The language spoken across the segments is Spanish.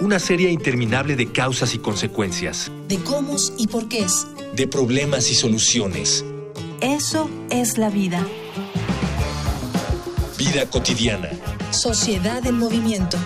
una serie interminable de causas y consecuencias, de cómo y por qué es, de problemas y soluciones. Eso es la vida. Vida cotidiana. Sociedad en movimiento.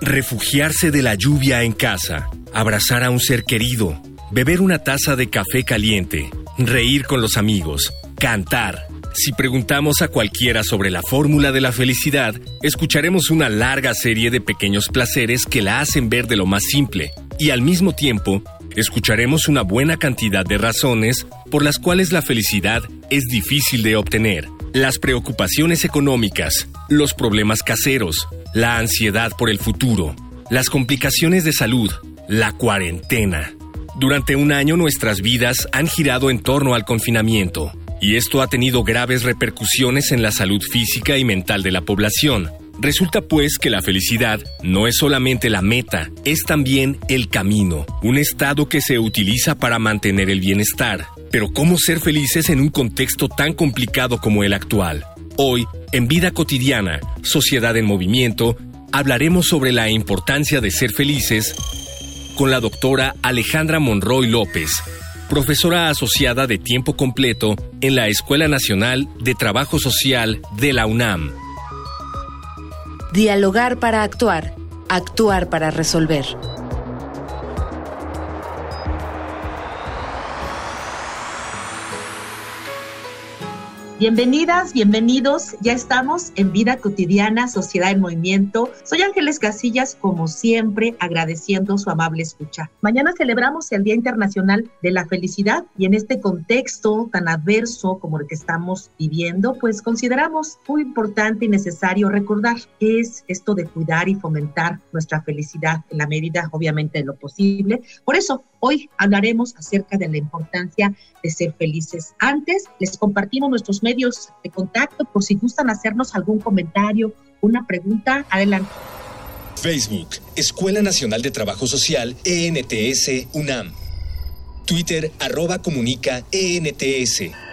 Refugiarse de la lluvia en casa, abrazar a un ser querido, beber una taza de café caliente, reír con los amigos, cantar. Si preguntamos a cualquiera sobre la fórmula de la felicidad, escucharemos una larga serie de pequeños placeres que la hacen ver de lo más simple, y al mismo tiempo, escucharemos una buena cantidad de razones por las cuales la felicidad es difícil de obtener. Las preocupaciones económicas, los problemas caseros, la ansiedad por el futuro, las complicaciones de salud, la cuarentena. Durante un año nuestras vidas han girado en torno al confinamiento, y esto ha tenido graves repercusiones en la salud física y mental de la población. Resulta pues que la felicidad no es solamente la meta, es también el camino, un estado que se utiliza para mantener el bienestar. Pero ¿cómo ser felices en un contexto tan complicado como el actual? Hoy, en Vida Cotidiana, Sociedad en Movimiento, hablaremos sobre la importancia de ser felices con la doctora Alejandra Monroy López, profesora asociada de tiempo completo en la Escuela Nacional de Trabajo Social de la UNAM. Dialogar para actuar, actuar para resolver. Bienvenidas, bienvenidos. Ya estamos en Vida Cotidiana, Sociedad en Movimiento. Soy Ángeles Casillas, como siempre, agradeciendo su amable escucha. Mañana celebramos el Día Internacional de la Felicidad y en este contexto tan adverso como el que estamos viviendo, pues consideramos muy importante y necesario recordar qué es esto de cuidar y fomentar nuestra felicidad en la medida, obviamente, de lo posible. Por eso, hoy hablaremos acerca de la importancia de ser felices. Antes, les compartimos nuestros medios de contacto por si gustan hacernos algún comentario, una pregunta. Adelante. Facebook, Escuela Nacional de Trabajo Social, ENTS, UNAM. Twitter, arroba comunica, ENTS.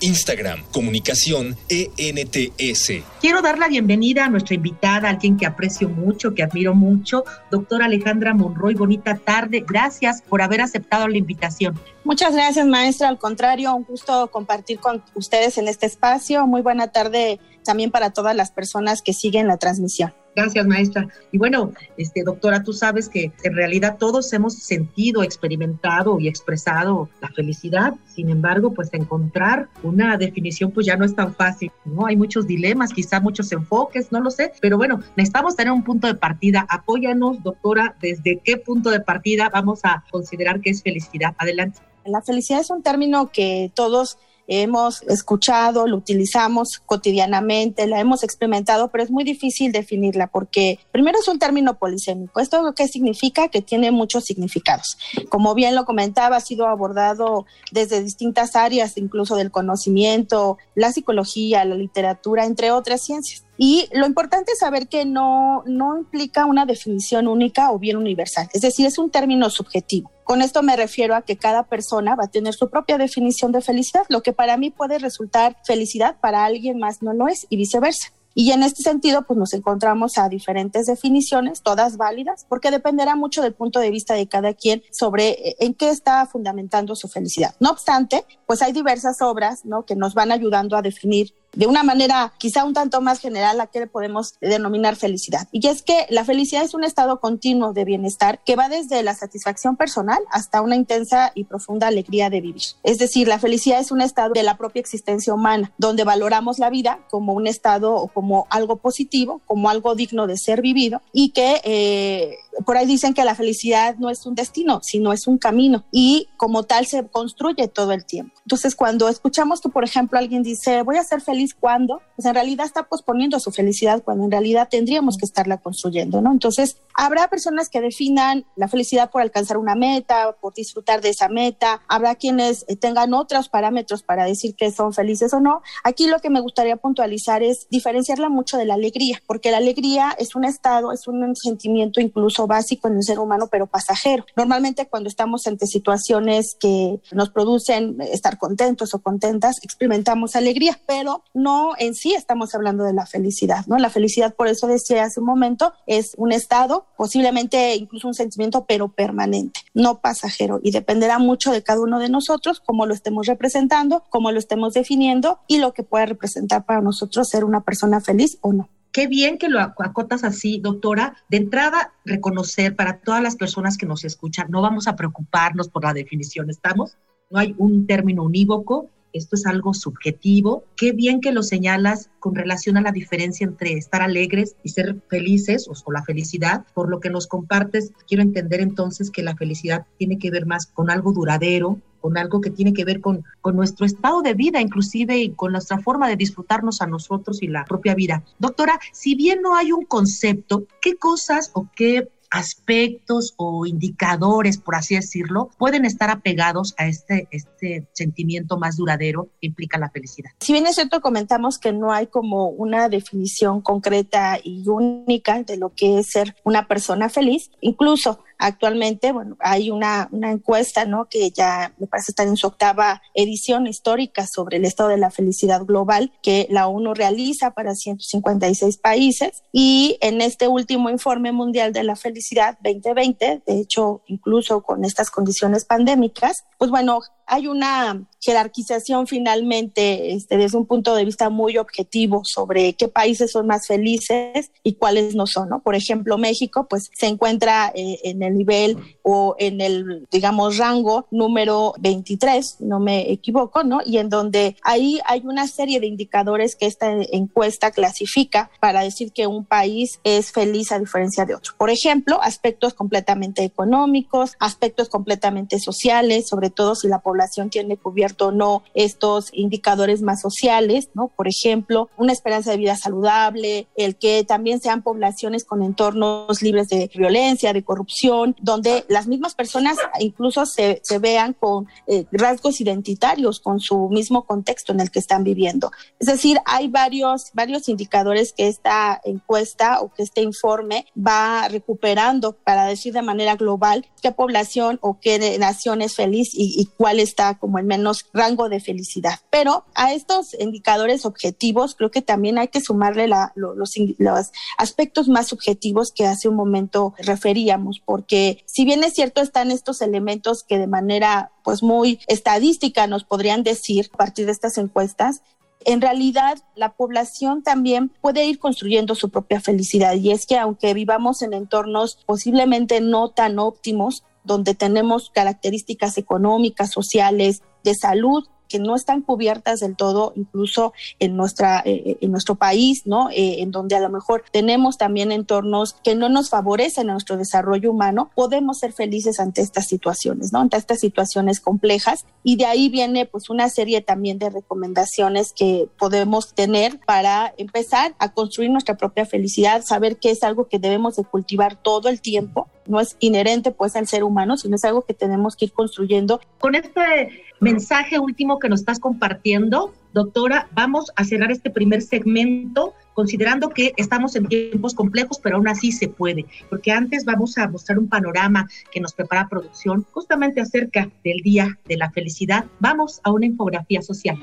Instagram, comunicación ENTS. Quiero dar la bienvenida a nuestra invitada, alguien que aprecio mucho, que admiro mucho, doctora Alejandra Monroy. Bonita tarde. Gracias por haber aceptado la invitación. Muchas gracias, maestra. Al contrario, un gusto compartir con ustedes en este espacio. Muy buena tarde también para todas las personas que siguen la transmisión. Gracias, maestra. Y bueno, este, doctora, tú sabes que en realidad todos hemos sentido, experimentado y expresado la felicidad. Sin embargo, pues encontrar una definición pues ya no es tan fácil, ¿no? Hay muchos dilemas, quizá muchos enfoques, no lo sé, pero bueno, necesitamos tener un punto de partida. Apóyanos, doctora, desde qué punto de partida vamos a considerar que es felicidad. Adelante. La felicidad es un término que todos hemos escuchado, lo utilizamos cotidianamente, la hemos experimentado, pero es muy difícil definirla porque primero es un término polisémico. ¿Esto qué significa? Que tiene muchos significados. Como bien lo comentaba, ha sido abordado desde distintas áreas, incluso del conocimiento, la psicología, la literatura, entre otras ciencias. Y lo importante es saber que no, no implica una definición única o bien universal, es decir, es un término subjetivo. Con esto me refiero a que cada persona va a tener su propia definición de felicidad. Lo que para mí puede resultar felicidad, para alguien más no lo es y viceversa. Y en este sentido, pues nos encontramos a diferentes definiciones, todas válidas, porque dependerá mucho del punto de vista de cada quien sobre eh, en qué está fundamentando su felicidad. No obstante, pues hay diversas obras ¿no? que nos van ayudando a definir de una manera quizá un tanto más general a qué le podemos denominar felicidad. Y es que la felicidad es un estado continuo de bienestar que va desde la satisfacción personal hasta una intensa y profunda alegría de vivir. Es decir, la felicidad es un estado de la propia existencia humana, donde valoramos la vida como un estado o como algo positivo, como algo digno de ser vivido y que eh, por ahí dicen que la felicidad no es un destino, sino es un camino y como tal se construye todo el tiempo. Entonces, cuando escuchamos que, por ejemplo, alguien dice, voy a ser feliz cuando, pues en realidad está posponiendo su felicidad cuando en realidad tendríamos que estarla construyendo, ¿no? Entonces, habrá personas que definan la felicidad por alcanzar una meta, por disfrutar de esa meta, habrá quienes eh, tengan otros parámetros para decir que son felices o no. Aquí lo que me gustaría puntualizar es diferenciarla mucho de la alegría, porque la alegría es un estado, es un sentimiento incluso básico en el ser humano, pero pasajero. Normalmente cuando estamos ante situaciones que nos producen estar contentos o contentas, experimentamos alegría, pero no en sí estamos hablando de la felicidad, ¿no? La felicidad, por eso decía hace un momento, es un estado, posiblemente incluso un sentimiento, pero permanente, no pasajero, y dependerá mucho de cada uno de nosotros, cómo lo estemos representando, cómo lo estemos definiendo y lo que pueda representar para nosotros ser una persona feliz o no. Qué bien que lo acotas así, doctora. De entrada, reconocer para todas las personas que nos escuchan, no vamos a preocuparnos por la definición, ¿estamos? No hay un término unívoco, esto es algo subjetivo. Qué bien que lo señalas con relación a la diferencia entre estar alegres y ser felices o, la felicidad. Por lo que nos compartes, quiero entender entonces que la felicidad tiene que ver más con algo duradero, con algo que tiene que ver con, con nuestro estado de vida, inclusive y con nuestra forma de disfrutarnos a nosotros y la propia vida. Doctora, si bien no hay un concepto, ¿qué cosas o qué aspectos o indicadores, por así decirlo, pueden estar apegados a este, este sentimiento más duradero que implica la felicidad. Si bien es cierto, comentamos que no hay como una definición concreta y única de lo que es ser una persona feliz, incluso Actualmente, bueno, hay una, encuesta, ¿no? Que ya me parece estar en su octava edición histórica sobre el estado de la felicidad global que la ONU realiza para 156 países y en este último informe mundial de la felicidad 2020, de hecho, incluso con estas condiciones pandémicas, pues bueno, hay una jerarquización finalmente este, desde un punto de vista muy objetivo sobre qué países son más felices y cuáles no son, ¿no? Por ejemplo, México pues se encuentra eh, en el nivel o en el, digamos, rango número 23, no me equivoco, ¿no? Y en donde ahí hay una serie de indicadores que esta encuesta clasifica para decir que un país es feliz a diferencia de otro. Por ejemplo, aspectos completamente económicos, aspectos completamente sociales, sobre todo si la población población tiene cubierto o no estos indicadores más sociales, ¿no? Por ejemplo, una esperanza de vida saludable, el que también sean poblaciones con entornos libres de violencia, de corrupción, donde las mismas personas incluso se, se vean con eh, rasgos identitarios con su mismo contexto en el que están viviendo. Es decir, hay varios, varios indicadores que esta encuesta o que este informe va recuperando para decir de manera global qué población o qué nación es feliz y, y está como en menos rango de felicidad. Pero a estos indicadores objetivos creo que también hay que sumarle los, los aspectos más subjetivos que hace un momento referíamos, porque si bien es cierto están estos elementos que de manera pues muy estadística nos podrían decir a partir de estas encuestas, en realidad la población también puede ir construyendo su propia felicidad y es que aunque vivamos en entornos posiblemente no tan óptimos, donde tenemos características económicas, sociales, de salud que no están cubiertas del todo, incluso en nuestra eh, en nuestro país, ¿no? Eh, en donde a lo mejor tenemos también entornos que no nos favorecen a nuestro desarrollo humano, podemos ser felices ante estas situaciones, ¿no? Ante estas situaciones complejas y de ahí viene pues una serie también de recomendaciones que podemos tener para empezar a construir nuestra propia felicidad, saber que es algo que debemos de cultivar todo el tiempo no es inherente pues al ser humano, sino es algo que tenemos que ir construyendo. Con este mensaje último que nos estás compartiendo, doctora, vamos a cerrar este primer segmento considerando que estamos en tiempos complejos, pero aún así se puede, porque antes vamos a mostrar un panorama que nos prepara producción justamente acerca del Día de la Felicidad. Vamos a una infografía social.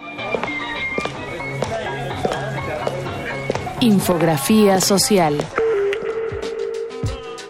Infografía social.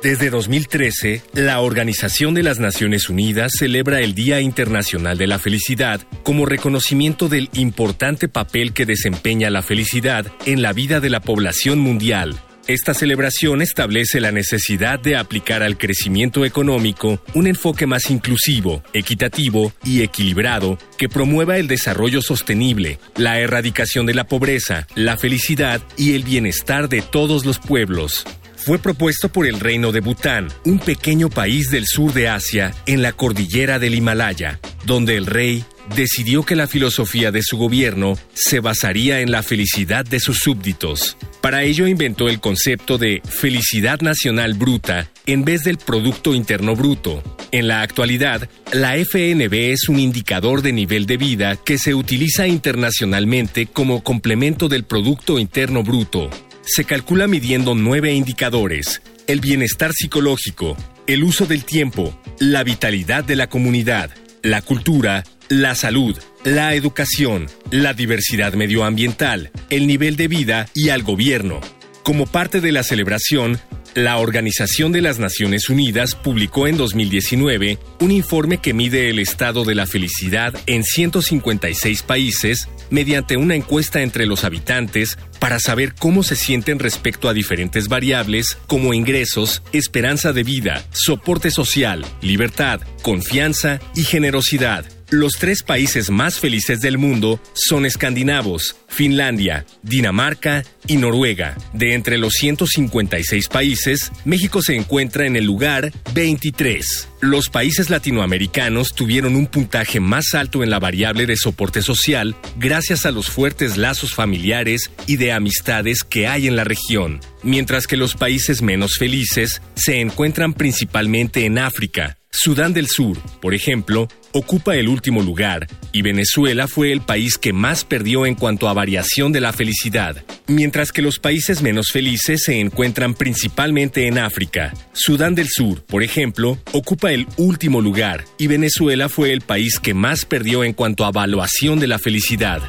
Desde 2013, la Organización de las Naciones Unidas celebra el Día Internacional de la Felicidad como reconocimiento del importante papel que desempeña la felicidad en la vida de la población mundial. Esta celebración establece la necesidad de aplicar al crecimiento económico un enfoque más inclusivo, equitativo y equilibrado que promueva el desarrollo sostenible, la erradicación de la pobreza, la felicidad y el bienestar de todos los pueblos fue propuesto por el Reino de Bután, un pequeño país del sur de Asia en la cordillera del Himalaya, donde el rey decidió que la filosofía de su gobierno se basaría en la felicidad de sus súbditos. Para ello inventó el concepto de felicidad nacional bruta en vez del Producto Interno Bruto. En la actualidad, la FNB es un indicador de nivel de vida que se utiliza internacionalmente como complemento del Producto Interno Bruto se calcula midiendo nueve indicadores, el bienestar psicológico, el uso del tiempo, la vitalidad de la comunidad, la cultura, la salud, la educación, la diversidad medioambiental, el nivel de vida y al gobierno. Como parte de la celebración, la Organización de las Naciones Unidas publicó en 2019 un informe que mide el estado de la felicidad en 156 países mediante una encuesta entre los habitantes para saber cómo se sienten respecto a diferentes variables como ingresos, esperanza de vida, soporte social, libertad, confianza y generosidad. Los tres países más felices del mundo son escandinavos, Finlandia, Dinamarca y Noruega. De entre los 156 países, México se encuentra en el lugar 23. Los países latinoamericanos tuvieron un puntaje más alto en la variable de soporte social gracias a los fuertes lazos familiares y de amistades que hay en la región, mientras que los países menos felices se encuentran principalmente en África, Sudán del Sur, por ejemplo, ocupa el último lugar y Venezuela fue el país que más perdió en cuanto a variación de la felicidad, mientras que los países menos felices se encuentran principalmente en África. Sudán del Sur, por ejemplo, ocupa el último lugar y Venezuela fue el país que más perdió en cuanto a evaluación de la felicidad.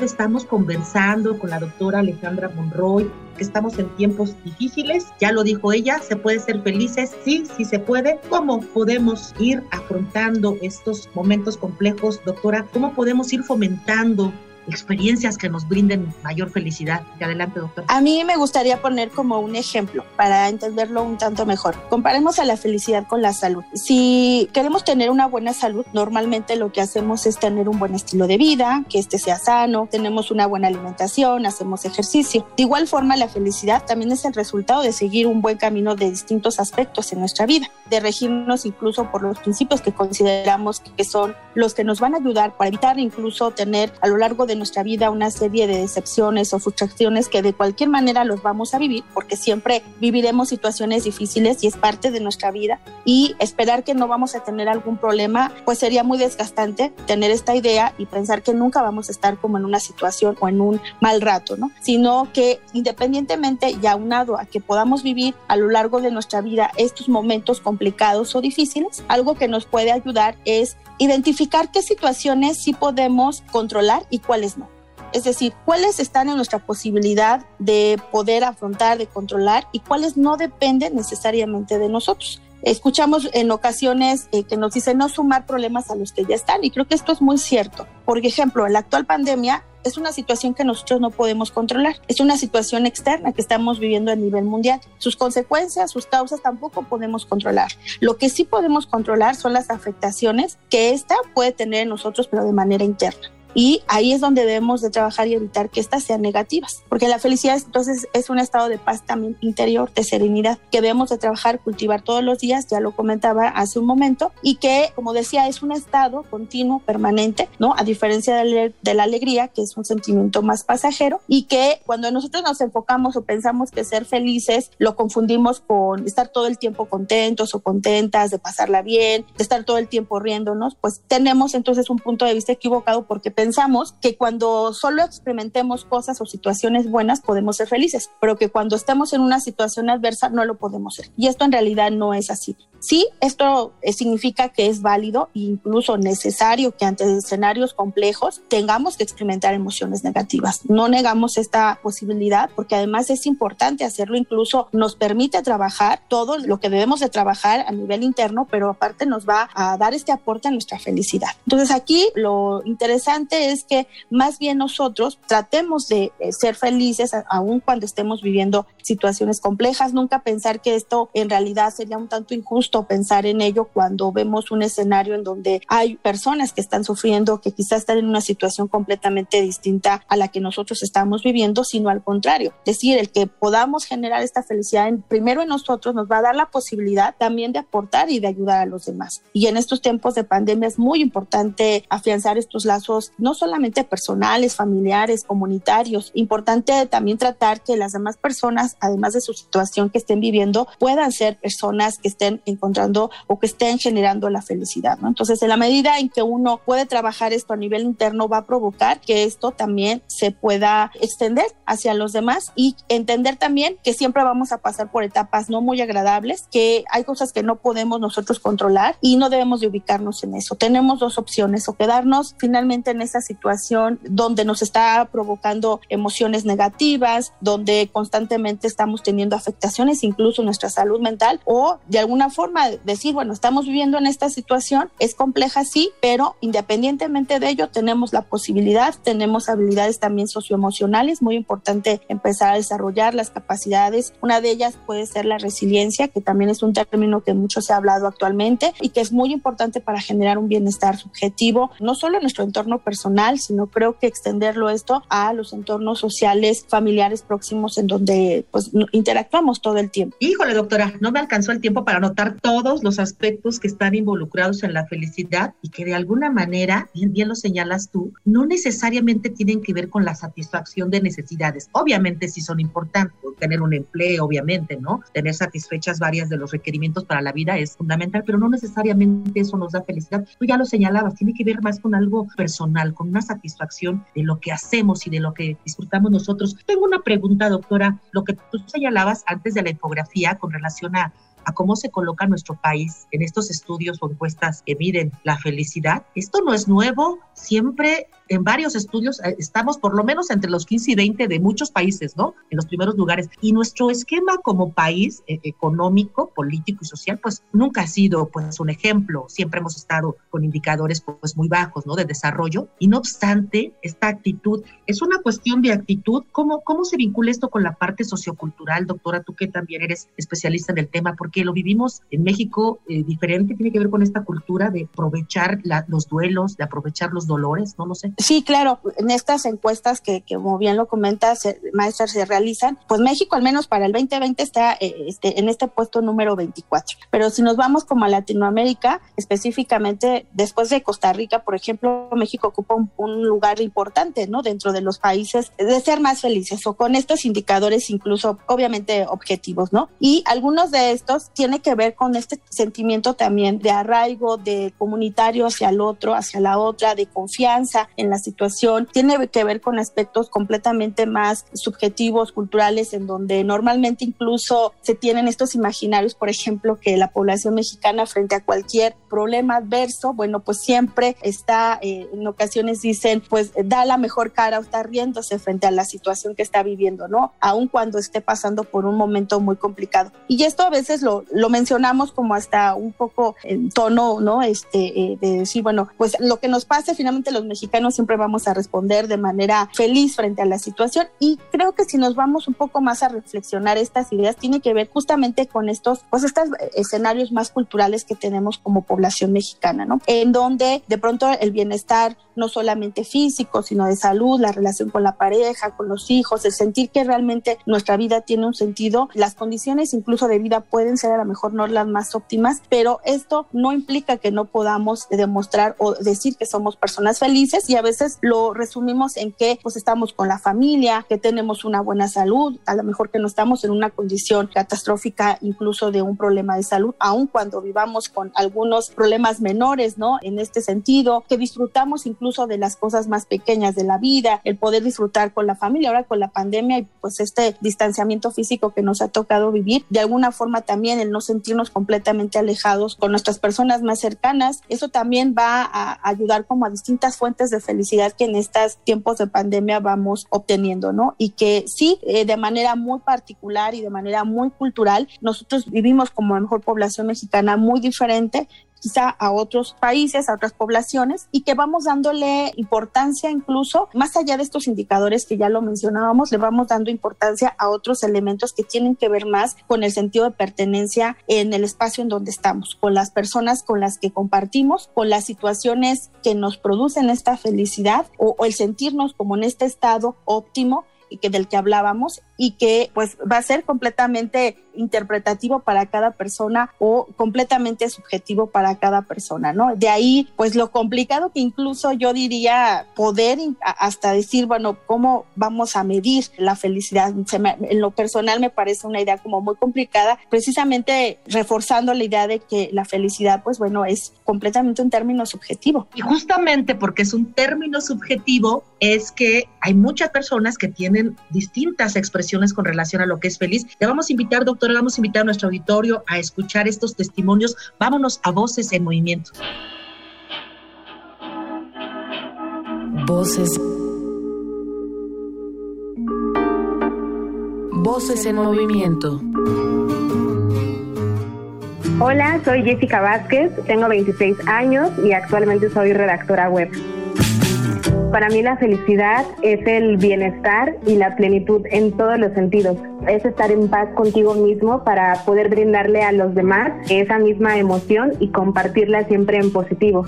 Estamos conversando con la doctora Alejandra Monroy, que estamos en tiempos difíciles, ya lo dijo ella, se puede ser felices, sí, sí se puede. ¿Cómo podemos ir afrontando estos momentos complejos, doctora? ¿Cómo podemos ir fomentando experiencias que nos brinden mayor felicidad. Adelante, doctor. A mí me gustaría poner como un ejemplo para entenderlo un tanto mejor. Comparemos a la felicidad con la salud. Si queremos tener una buena salud, normalmente lo que hacemos es tener un buen estilo de vida, que este sea sano, tenemos una buena alimentación, hacemos ejercicio. De igual forma, la felicidad también es el resultado de seguir un buen camino de distintos aspectos en nuestra vida, de regirnos incluso por los principios que consideramos que son los que nos van a ayudar para evitar incluso tener a lo largo de nuestra vida una serie de decepciones o frustraciones que de cualquier manera los vamos a vivir porque siempre viviremos situaciones difíciles y es parte de nuestra vida y esperar que no vamos a tener algún problema pues sería muy desgastante tener esta idea y pensar que nunca vamos a estar como en una situación o en un mal rato, ¿no? Sino que independientemente y aunado a que podamos vivir a lo largo de nuestra vida estos momentos complicados o difíciles, algo que nos puede ayudar es identificar qué situaciones sí podemos controlar y cuáles Es decir, cuáles están en nuestra posibilidad de poder afrontar, de controlar y cuáles no dependen necesariamente de nosotros. Escuchamos en ocasiones eh, que nos dicen no sumar problemas a los que ya están y creo que esto es muy cierto. Por ejemplo, en la actual pandemia es una situación que nosotros no podemos controlar. Es una situación externa que estamos viviendo a nivel mundial. Sus consecuencias, sus causas tampoco podemos controlar. Lo que sí podemos controlar son las afectaciones que esta puede tener en nosotros, pero de manera interna. Y ahí es donde debemos de trabajar y evitar que estas sean negativas, porque la felicidad entonces es un estado de paz también interior, de serenidad, que debemos de trabajar, cultivar todos los días, ya lo comentaba hace un momento, y que, como decía, es un estado continuo, permanente, ¿no? A diferencia de, la alegría, que es un sentimiento más pasajero, y que cuando nosotros nos enfocamos o pensamos que ser felices, lo confundimos con estar todo el tiempo contentos o contentas, de pasarla bien, de estar todo el tiempo riéndonos, pues tenemos entonces un punto de vista equivocado porque pensamos que cuando solo experimentemos cosas o situaciones buenas podemos ser felices, pero que cuando estemos en una situación adversa no lo podemos ser. Y esto en realidad no es así. Sí, esto eh, significa que es válido e incluso necesario que ante escenarios complejos tengamos que experimentar emociones negativas. No negamos esta posibilidad porque además es importante hacerlo, incluso nos permite trabajar todo lo que debemos de trabajar a nivel interno, pero aparte nos va a dar este aporte a nuestra felicidad. Entonces aquí lo interesante es que más bien nosotros tratemos de eh, ser felices aun cuando estemos viviendo situaciones complejas, nunca pensar que esto en realidad sería un tanto injusto pensar en ello cuando vemos un escenario en donde hay personas que están sufriendo, que quizás están en una situación completamente distinta a la que nosotros estamos viviendo, sino al contrario. Es decir, el que podamos generar esta felicidad en, primero en nosotros nos va a dar la posibilidad también de aportar y de ayudar a los demás. Y en estos tiempos de pandemia es muy importante afianzar estos lazos, no solamente personales, familiares, comunitarios, importante también tratar que las demás personas, además de su situación que estén viviendo, puedan ser personas que estén encontrando o que estén generando la felicidad. ¿no? Entonces, en la medida en que uno puede trabajar esto a nivel interno, va a provocar que esto también se pueda extender hacia los demás y entender también que siempre vamos a pasar por etapas no muy agradables, que hay cosas que no podemos nosotros controlar y no debemos de ubicarnos en eso. Tenemos dos opciones, o quedarnos finalmente en esa situación donde nos está provocando emociones negativas, donde constantemente estamos teniendo afectaciones incluso nuestra salud mental, o de alguna forma decir, bueno, estamos viviendo en esta situación, es compleja sí, pero independientemente de ello tenemos la posibilidad, tenemos habilidades también socioemocionales, muy importante empezar a desarrollar las capacidades. Una de ellas puede ser la resiliencia, que también es un término que mucho se ha hablado actualmente y que es muy importante para generar un bienestar subjetivo, no solo en nuestro entorno personal, sino creo que extenderlo esto a los entornos sociales, familiares próximos en donde pues interactuamos todo el tiempo. Híjole, doctora, no me alcanzó el tiempo para notar todos los aspectos que están involucrados en la felicidad y que de alguna manera, bien, lo señalas tú, no necesariamente tienen que ver con la satisfacción de necesidades. Obviamente sí son importantes, tener un empleo, obviamente, ¿no? Tener satisfechas varias de los requerimientos para la vida es fundamental, pero no necesariamente eso nos da felicidad. Tú ya lo señalabas, tiene que ver más con algo personal, con una satisfacción de lo que hacemos y de lo que disfrutamos nosotros. Tengo una pregunta, doctora, lo que tú señalabas antes de la infografía con relación a a cómo se coloca nuestro país en estos estudios o encuestas que miden la felicidad. Esto no es nuevo, siempre en varios estudios eh, estamos por lo menos entre los 15 y 20 de muchos países, ¿no? En los primeros lugares. Y nuestro esquema como país eh, económico, político y social, pues nunca ha sido pues un ejemplo. Siempre hemos estado con indicadores pues muy bajos, ¿no? De desarrollo. Y no obstante, esta actitud es una cuestión de actitud. ¿Cómo, cómo se vincula esto con la parte sociocultural, doctora? Tú que también eres especialista en el tema, lo vivimos en México eh, diferente, tiene que ver con esta cultura de aprovechar los duelos, de aprovechar los dolores, no lo sé. Sí, claro, en estas encuestas que, como bien lo comentas, maestras, se realizan, pues México al menos para el 2020 está eh, este, en este puesto número 24. Pero si nos vamos como a Latinoamérica, específicamente después de Costa Rica, por ejemplo, México ocupa un, lugar importante, ¿no? Dentro de los países de ser más felices o con estos indicadores incluso obviamente objetivos, ¿no? Y algunos de estos tienen que ver con este sentimiento también de arraigo, de comunitario hacia el otro, hacia la otra, de confianza en la situación, tiene que ver con aspectos completamente más subjetivos, culturales, en donde normalmente incluso se tienen estos imaginarios, por ejemplo, que la población mexicana frente a cualquier problema adverso, bueno, pues siempre está, eh, en ocasiones dicen, pues da la mejor cara o está riéndose frente a la situación que está viviendo, ¿no? Aun cuando esté pasando por un momento muy complicado. Y esto a veces lo, lo mencionamos como hasta un poco en tono, ¿no? Este, eh, de decir, bueno, pues lo que nos pase finalmente los mexicanos siempre vamos a responder de manera feliz frente a la situación y creo que si nos vamos un poco más a reflexionar estas ideas tiene que ver justamente con estos pues estos escenarios más culturales que tenemos como población mexicana, ¿no? En donde de pronto el bienestar no solamente físico, sino de salud, la relación con la pareja, con los hijos, el sentir que realmente nuestra vida tiene un sentido, las condiciones incluso de vida pueden ser a lo mejor no las más óptimas, pero esto no implica que no podamos demostrar o decir que somos personas felices y a veces lo resumimos en que pues estamos con la familia, que tenemos una buena salud, a lo mejor que no estamos en una condición catastrófica incluso de un problema de salud, aun cuando vivamos con algunos problemas menores, ¿no? En este sentido, que disfrutamos incluso de las cosas más pequeñas de la vida, el poder disfrutar con la familia, ahora con la pandemia y pues este distanciamiento físico que nos ha tocado vivir, de alguna forma también el no sentirnos completamente alejados con nuestras personas más cercanas, eso también va a ayudar como a distintas fuentes de felicidad que en estos tiempos de pandemia vamos obteniendo, ¿no? Y que sí, eh, de manera muy particular y de manera muy cultural, nosotros vivimos como mejor población mexicana muy diferente quizá a otros países, a otras poblaciones, y que vamos dándole importancia incluso, más allá de estos indicadores que ya lo mencionábamos, le vamos dando importancia a otros elementos que tienen que ver más con el sentido de pertenencia en el espacio en donde estamos, con las personas con las que compartimos, con las situaciones que nos producen esta felicidad o, o el sentirnos como en este estado óptimo que del que hablábamos y que pues va a ser completamente interpretativo para cada persona o completamente subjetivo para cada persona, ¿no? De ahí, pues lo complicado que incluso yo diría poder hasta decir, bueno, ¿cómo vamos a medir la felicidad? en lo personal me parece una idea como muy complicada, precisamente reforzando la idea de que la felicidad, pues bueno, es completamente un término subjetivo. Y justamente porque es un término subjetivo, es que hay muchas personas que tienen distintas expresiones con relación a lo que es feliz. Le vamos a invitar, doctora, vamos a invitar a nuestro auditorio a escuchar estos testimonios. Vámonos a Voces en Movimiento. Voces. Voces en movimiento. Hola, soy Jessica Vázquez, tengo 26 años y actualmente soy redactora web. Para mí la felicidad es el bienestar y la plenitud en todos los sentidos. Es estar en paz contigo mismo para poder brindarle a los demás esa misma emoción y compartirla siempre en positivo.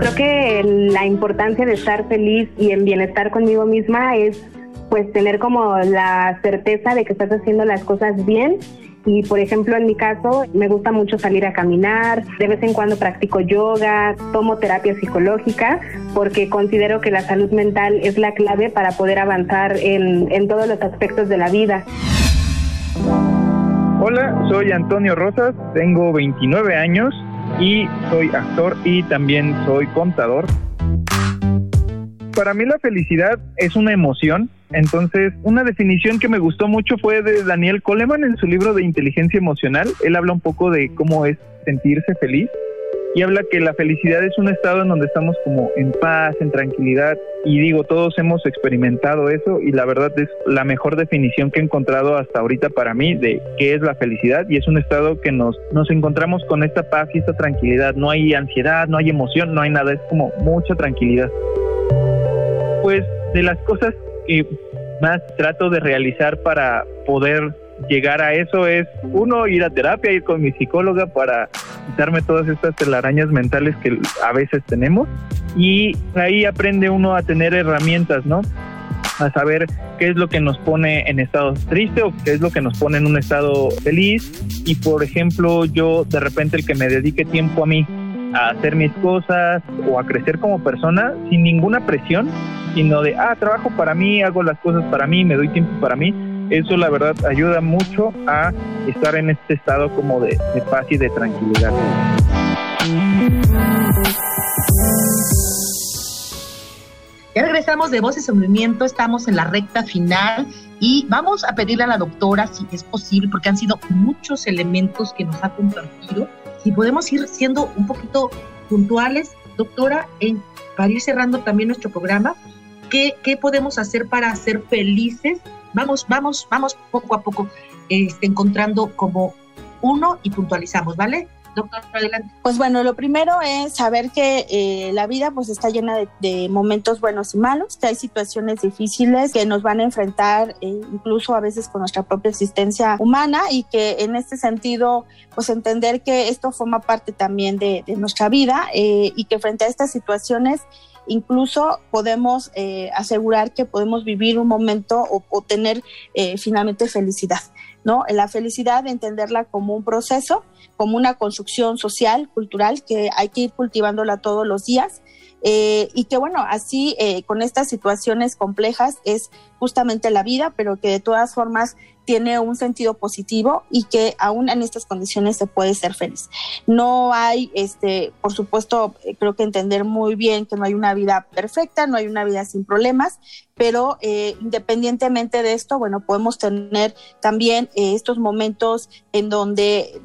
Creo que la importancia de estar feliz y en bienestar conmigo misma es pues tener como la certeza de que estás haciendo las cosas bien y por ejemplo, en mi caso, me gusta mucho salir a caminar, de vez en cuando practico yoga, tomo terapia psicológica, porque considero que la salud mental es la clave para poder avanzar en, en todos los aspectos de la vida. Hola, soy Antonio Rosas, tengo 29 años y soy actor y también soy contador. Para mí la felicidad es una emoción entonces, una definición que me gustó mucho fue de Daniel Coleman en su libro de inteligencia emocional. Él habla un poco de cómo es sentirse feliz y habla que la felicidad es un estado en donde estamos como en paz, en tranquilidad. Y digo, todos hemos experimentado eso y la verdad es la mejor definición que he encontrado hasta ahorita para mí de qué es la felicidad y es un estado que nos, nos encontramos con esta paz y esta tranquilidad. No hay ansiedad, no hay emoción, no hay nada, es como mucha tranquilidad. Pues de las cosas que más trato de realizar para poder llegar a eso es, uno, ir a terapia, ir con mi psicóloga para quitarme todas estas telarañas mentales que a veces tenemos. Y ahí aprende uno a tener herramientas, ¿no? A saber qué es lo que nos pone en estado triste o qué es lo que nos pone en un estado feliz. Y por ejemplo, yo de repente el que me dedique tiempo a mí, a hacer mis cosas o a crecer como persona sin ninguna presión, sino de, ah, trabajo para mí, hago las cosas para mí, me doy tiempo para mí. Eso la verdad ayuda mucho a estar en este estado como de, de paz y de tranquilidad. Ya regresamos de Voces en Movimiento, estamos en la recta final y vamos a pedirle a la doctora si es posible, porque han sido muchos elementos que nos ha compartido, si podemos ir siendo un poquito puntuales, doctora, en, para ir cerrando también nuestro programa, ¿qué, qué podemos hacer para ser felices? Vamos, vamos, vamos poco a poco este, encontrando como uno y puntualizamos, ¿vale? Doctor, adelante. Pues bueno, lo primero es saber que eh, la vida pues está llena de, momentos buenos y malos, que hay situaciones difíciles que nos van a enfrentar eh, incluso a veces con nuestra propia existencia humana y que en este sentido pues entender que esto forma parte también de, nuestra vida eh, y que frente a estas situaciones incluso podemos asegurar que podemos vivir un momento o, o tener finalmente felicidad. ¿No? La felicidad, entenderla como un proceso, como una construcción social, cultural, que hay que ir cultivándola todos los días. Eh, y que bueno, así eh, con estas situaciones complejas es justamente la vida, pero que de todas formas tiene un sentido positivo y que aún en estas condiciones se puede ser feliz. No hay, este, por supuesto, eh, creo que entender muy bien que no hay una vida perfecta, no hay una vida sin problemas, pero eh, independientemente de esto, bueno, podemos tener también eh, estos momentos en donde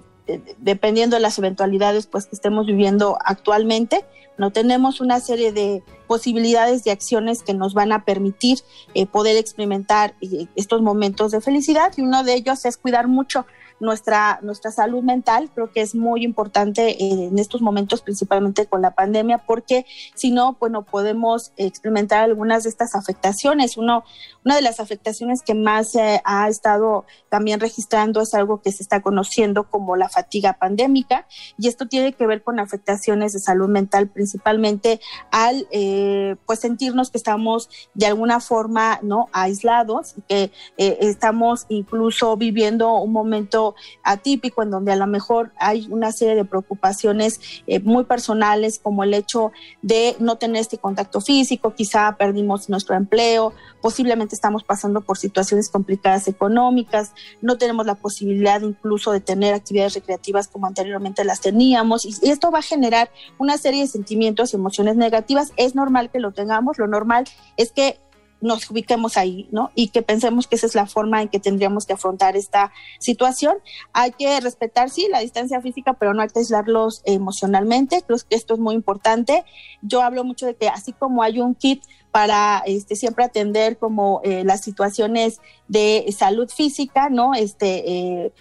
dependiendo de las eventualidades pues que estemos viviendo actualmente, no tenemos una serie de posibilidades de acciones que nos van a permitir eh, poder experimentar eh, estos momentos de felicidad. Y uno de ellos es cuidar mucho nuestra, nuestra salud mental. Creo que es muy importante eh, en estos momentos, principalmente con la pandemia, porque si no, bueno, podemos experimentar algunas de estas afectaciones. Uno, una de las afectaciones que más se ha estado también registrando es algo que se está conociendo como la fatiga pandémica y esto tiene que ver con afectaciones de salud mental, principalmente al eh, pues sentirnos que estamos de alguna forma no aislados, que eh, estamos incluso viviendo un momento atípico en donde a lo mejor hay una serie de preocupaciones eh, muy personales como el hecho de no tener este contacto físico, quizá perdimos nuestro empleo, posiblemente estamos pasando por situaciones complicadas económicas, no tenemos la posibilidad incluso de tener actividades recreativas como anteriormente las teníamos y, y esto va a generar una serie de sentimientos y emociones negativas. Es normal que lo tengamos, lo normal es que nos ubiquemos ahí, ¿no? Y que pensemos que esa es la forma en que tendríamos que afrontar esta situación. Hay que respetar, sí, la distancia física, pero no hay que aislarlos emocionalmente. Creo que esto es muy importante. Yo hablo mucho de que así como hay un kit para este, siempre atender como eh, las situaciones de salud física, ¿no? Este, eh,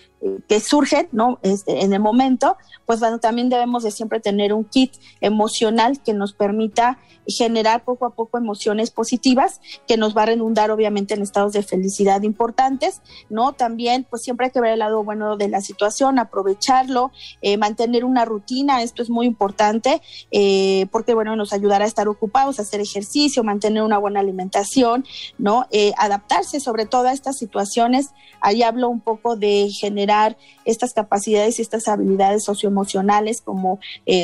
que surgen, ¿no? Este, en el momento, pues bueno, también debemos de siempre tener un kit emocional que nos permita generar poco a poco emociones positivas, que nos va a redundar obviamente en estados de felicidad importantes, ¿no? También, pues siempre hay que ver el lado bueno de la situación, aprovecharlo, eh, mantener una rutina, esto es muy importante, eh, porque bueno, nos ayudará a estar ocupados, hacer ejercicio, mantener una buena alimentación, ¿no? Eh, adaptarse sobre todo a estas situaciones, ahí hablo un poco de generar estas capacidades y estas habilidades socioemocionales como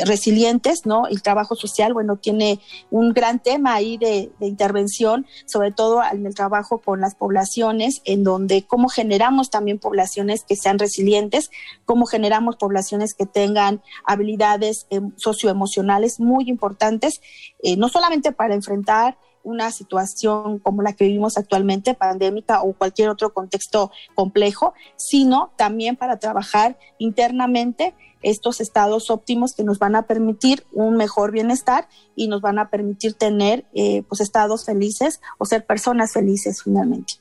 resilientes, ¿no? El trabajo social, bueno, tiene un gran tema ahí de, intervención, sobre todo en el trabajo con las poblaciones, en donde cómo generamos también poblaciones que sean resilientes, cómo generamos poblaciones que tengan habilidades eh, socioemocionales muy importantes, eh, no solamente para enfrentar una situación como la que vivimos actualmente, pandémica o cualquier otro contexto complejo, sino también para trabajar internamente estos estados óptimos que nos van a permitir un mejor bienestar y nos van a permitir tener eh, pues estados felices o ser personas felices finalmente.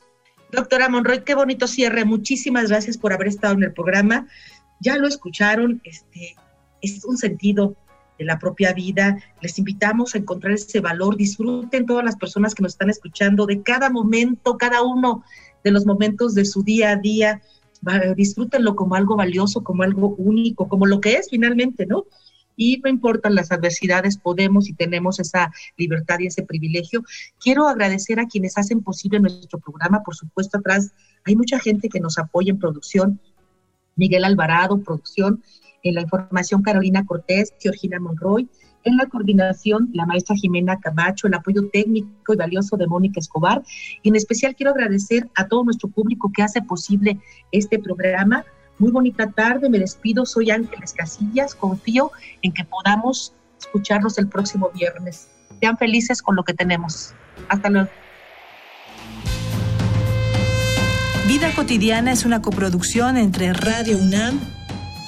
Doctora Monroy, qué bonito cierre. Muchísimas gracias por haber estado en el programa. Ya lo escucharon, este, es un sentido la propia vida. Les invitamos a encontrar ese valor. Disfruten todas las personas que nos están escuchando de cada momento, cada uno de los momentos de su día a día disfrútenlo como algo valioso, como algo único, como lo que es finalmente, ¿no? Y no importan las adversidades, podemos y tenemos esa libertad y ese privilegio. Quiero agradecer a quienes hacen posible nuestro programa, por supuesto, atrás hay mucha gente que nos apoya en producción. Miguel Alvarado, producción, en la información Carolina Cortés, Georgina Monroy, en la coordinación, la maestra Jimena Camacho, el apoyo técnico y valioso de Mónica Escobar. Y en especial quiero agradecer a todo nuestro público que hace posible este programa. Muy bonita tarde, me despido, soy Ángeles Casillas, confío en que podamos escucharnos el próximo viernes. Sean felices con lo que tenemos. Hasta luego. Vida cotidiana es una coproducción entre Radio UNAM